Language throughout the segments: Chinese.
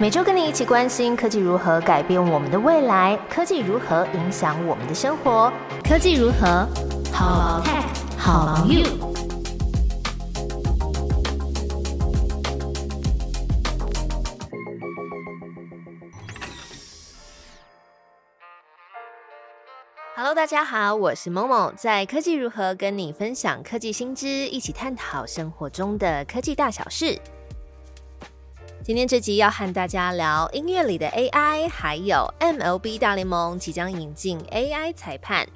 每周跟你一起关心科技如何改变我们的未来，科技如何影响我们的生活，科技如何好 tech 好 you。Hello，大家好，我是某某，在科技如何跟你分享科技新知，一起探讨生活中的科技大小事。今天这集要和大家聊音乐里的 AI，还有 MLB 大联盟即将引进 AI 裁判。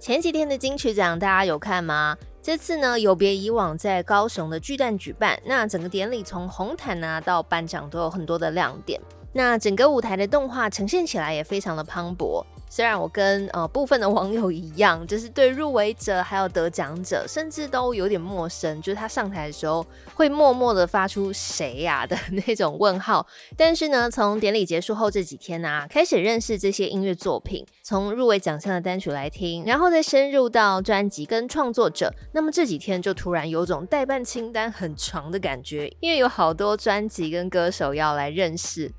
前几天的金曲奖大家有看吗？这次呢有别以往在高雄的巨蛋举办，那整个典礼从红毯啊到颁奖都有很多的亮点，那整个舞台的动画呈现起来也非常的磅礴。虽然我跟呃部分的网友一样，就是对入围者还有得奖者，甚至都有点陌生，就是他上台的时候会默默的发出“谁呀”的那种问号。但是呢，从典礼结束后这几天呢，开始认识这些音乐作品，从入围奖项的单曲来听，然后再深入到专辑跟创作者。那么这几天就突然有种代办清单很长的感觉，因为有好多专辑跟歌手要来认识。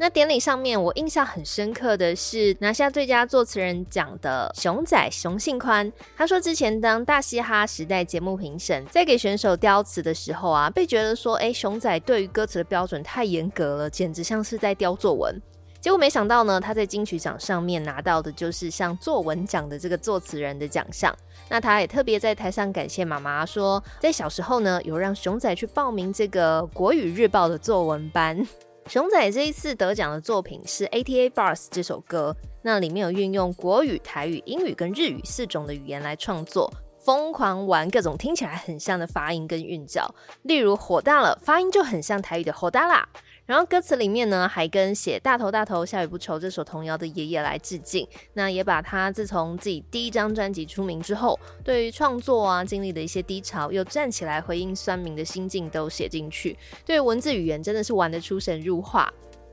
那典礼上面，我印象很深刻的是拿下最佳作词人奖的熊仔熊信宽。他说，之前当大嘻哈时代节目评审，在给选手雕词的时候啊，被觉得说，哎，熊仔对于歌词的标准太严格了，简直像是在雕作文。结果没想到呢，他在金曲奖上面拿到的就是像作文奖的这个作词人的奖项。那他也特别在台上感谢妈妈，说在小时候呢，有让熊仔去报名这个国语日报的作文班。熊仔这一次得奖的作品是《ATA Bars》这首歌，那里面有运用国语、台语、英语跟日语四种的语言来创作，疯狂玩各种听起来很像的发音跟韵脚，例如火大了，发音就很像台语的火大啦。然后歌词里面呢，还跟写大头大头下雨不愁这首童谣的爷爷来致敬。那也把他自从自己第一张专辑出名之后，对于创作啊经历的一些低潮，又站起来回应酸民的心境都写进去。对文字语言真的是玩得出神入化。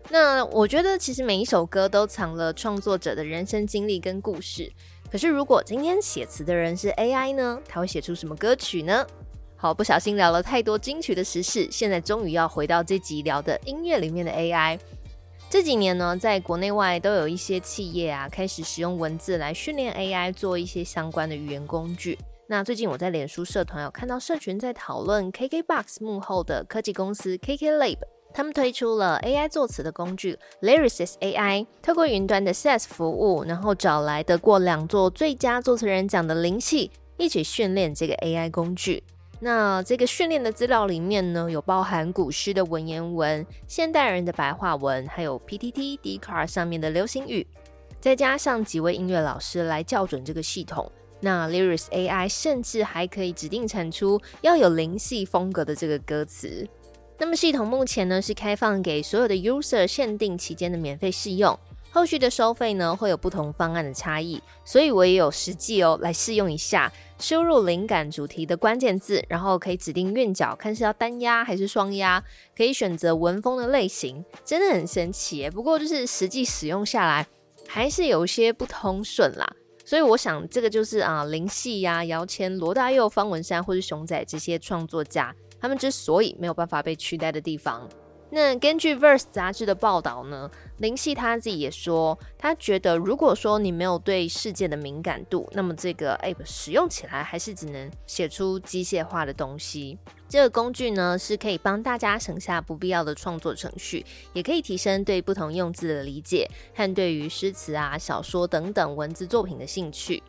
那我觉得其实每一首歌都藏了创作者的人生经历跟故事。可是如果今天写词的人是 AI 呢？他会写出什么歌曲呢？好，不小心聊了太多金曲的时事，现在终于要回到这集聊的音乐里面的 AI。这几年呢，在国内外都有一些企业啊，开始使用文字来训练 AI 做一些相关的语言工具。那最近我在脸书社团有看到社群在讨论 KKBOX 幕后的科技公司 KKLab，他们推出了 AI 作词的工具 Lyricis AI，透过云端的 SaaS 服务，然后找来得过两座最佳作词人奖的灵气，一起训练这个 AI 工具。那这个训练的资料里面呢，有包含古诗的文言文、现代人的白话文，还有 PTT、d c a r 上面的流行语，再加上几位音乐老师来校准这个系统。那 Lyrics AI 甚至还可以指定产出要有灵系风格的这个歌词。那么系统目前呢是开放给所有的 user 限定期间的免费试用。后续的收费呢会有不同方案的差异，所以我也有实际哦来试用一下，输入灵感主题的关键字，然后可以指定韵脚，看是要单押还是双押，可以选择文风的类型，真的很神奇。不过就是实际使用下来还是有些不通顺啦，所以我想这个就是啊林夕呀、姚谦、罗大佑、方文山或是熊仔这些创作家，他们之所以没有办法被取代的地方。那根据《Verse》杂志的报道呢，林夕他自己也说，他觉得如果说你没有对事件的敏感度，那么这个 App 使用起来还是只能写出机械化的东西。这个工具呢，是可以帮大家省下不必要的创作程序，也可以提升对不同用字的理解和对于诗词啊、小说等等文字作品的兴趣。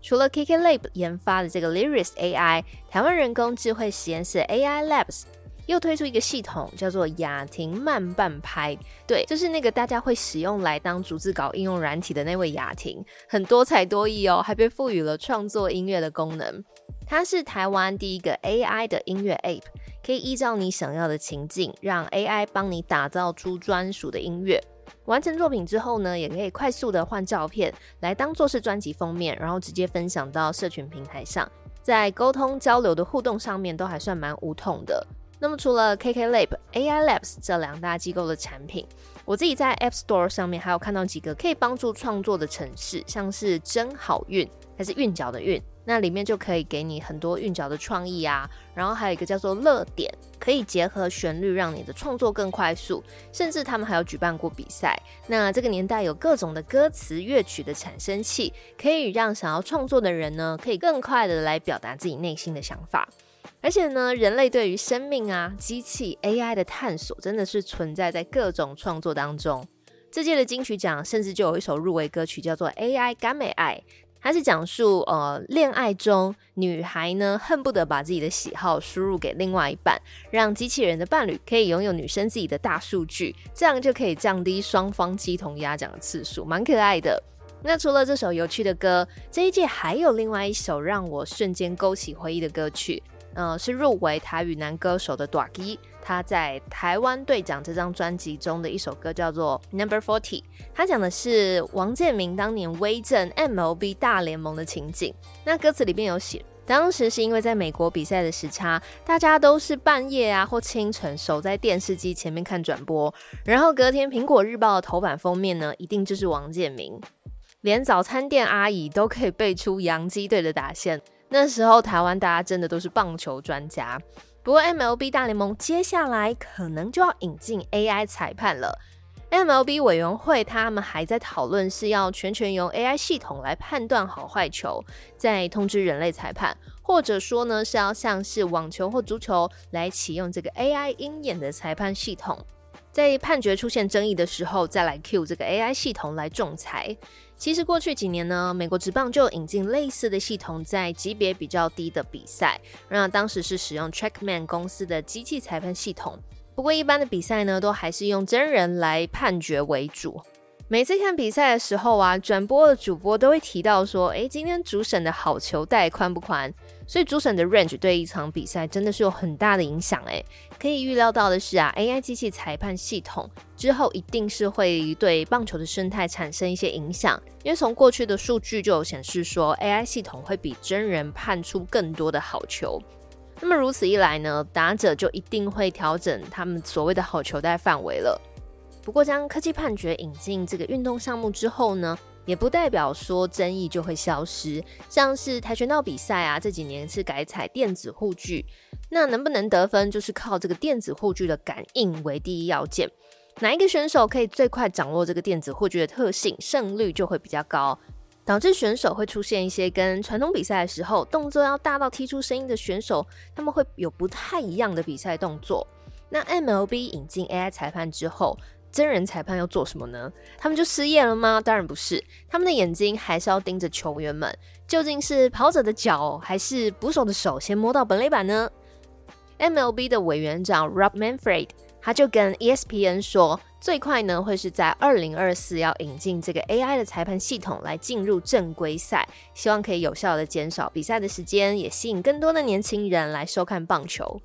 除了 KKLab 研发的这个 Lyris AI，台湾人工智慧实验室 AI Labs。又推出一个系统，叫做雅婷慢半拍。对，就是那个大家会使用来当逐字稿应用软体的那位雅婷，很多才多艺哦，还被赋予了创作音乐的功能。它是台湾第一个 AI 的音乐 App，可以依照你想要的情境，让 AI 帮你打造出专属的音乐。完成作品之后呢，也可以快速的换照片来当做是专辑封面，然后直接分享到社群平台上，在沟通交流的互动上面都还算蛮无痛的。那么除了 KKLab、AI Labs 这两大机构的产品，我自己在 App Store 上面还有看到几个可以帮助创作的城市，像是真好运还是韵脚的韵，那里面就可以给你很多韵脚的创意啊。然后还有一个叫做乐点可以结合旋律，让你的创作更快速。甚至他们还有举办过比赛。那这个年代有各种的歌词乐曲的产生器，可以让想要创作的人呢，可以更快的来表达自己内心的想法。而且呢，人类对于生命啊、机器、AI 的探索，真的是存在在各种创作当中。这届的金曲奖甚至就有一首入围歌曲，叫做《AI 甘美爱》。它是讲述呃恋爱中女孩呢恨不得把自己的喜好输入给另外一半，让机器人的伴侣可以拥有女生自己的大数据，这样就可以降低双方鸡同鸭讲的次数，蛮可爱的。那除了这首有趣的歌，这一届还有另外一首让我瞬间勾起回忆的歌曲，呃，是入围台语男歌手的短基。他在《台湾队长》这张专辑中的一首歌叫做《Number Forty》，他讲的是王建民当年威震 MLB 大联盟的情景。那歌词里面有写，当时是因为在美国比赛的时差，大家都是半夜啊或清晨守在电视机前面看转播，然后隔天《苹果日报》的头版封面呢，一定就是王建民，连早餐店阿姨都可以背出洋基队的打线。那时候台湾大家真的都是棒球专家。不过，MLB 大联盟接下来可能就要引进 AI 裁判了。MLB 委员会他们还在讨论是要全权由 AI 系统来判断好坏球，再通知人类裁判，或者说呢是要像是网球或足球来启用这个 AI 鹰眼的裁判系统。在判决出现争议的时候，再来 Q 这个 AI 系统来仲裁。其实过去几年呢，美国职棒就引进类似的系统，在级别比较低的比赛，那当时是使用 Trackman 公司的机器裁判系统。不过一般的比赛呢，都还是用真人来判决为主。每次看比赛的时候啊，转播的主播都会提到说：“诶，今天主审的好球带宽不宽？”所以主审的 range 对一场比赛真的是有很大的影响。诶，可以预料到的是啊，AI 机器裁判系统之后一定是会对棒球的生态产生一些影响，因为从过去的数据就有显示说，AI 系统会比真人判出更多的好球。那么如此一来呢，打者就一定会调整他们所谓的好球带范围了。不过，将科技判决引进这个运动项目之后呢，也不代表说争议就会消失。像是跆拳道比赛啊，这几年是改采电子护具，那能不能得分，就是靠这个电子护具的感应为第一要件。哪一个选手可以最快掌握这个电子护具的特性，胜率就会比较高，导致选手会出现一些跟传统比赛的时候动作要大到踢出声音的选手，他们会有不太一样的比赛动作。那 MLB 引进 AI 裁判之后。真人裁判要做什么呢？他们就失业了吗？当然不是，他们的眼睛还是要盯着球员们，究竟是跑者的脚还是捕手的手先摸到本垒板呢？MLB 的委员长 Rob Manfred 他就跟 ESPN 说，最快呢会是在二零二四要引进这个 AI 的裁判系统来进入正规赛，希望可以有效的减少比赛的时间，也吸引更多的年轻人来收看棒球。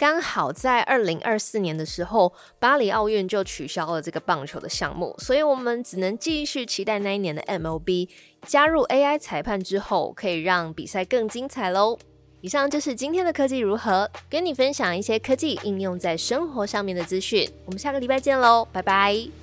刚好在二零二四年的时候，巴黎奥运就取消了这个棒球的项目，所以我们只能继续期待那一年的 MLB 加入 AI 裁判之后，可以让比赛更精彩喽。以上就是今天的科技如何，跟你分享一些科技应用在生活上面的资讯。我们下个礼拜见喽，拜拜。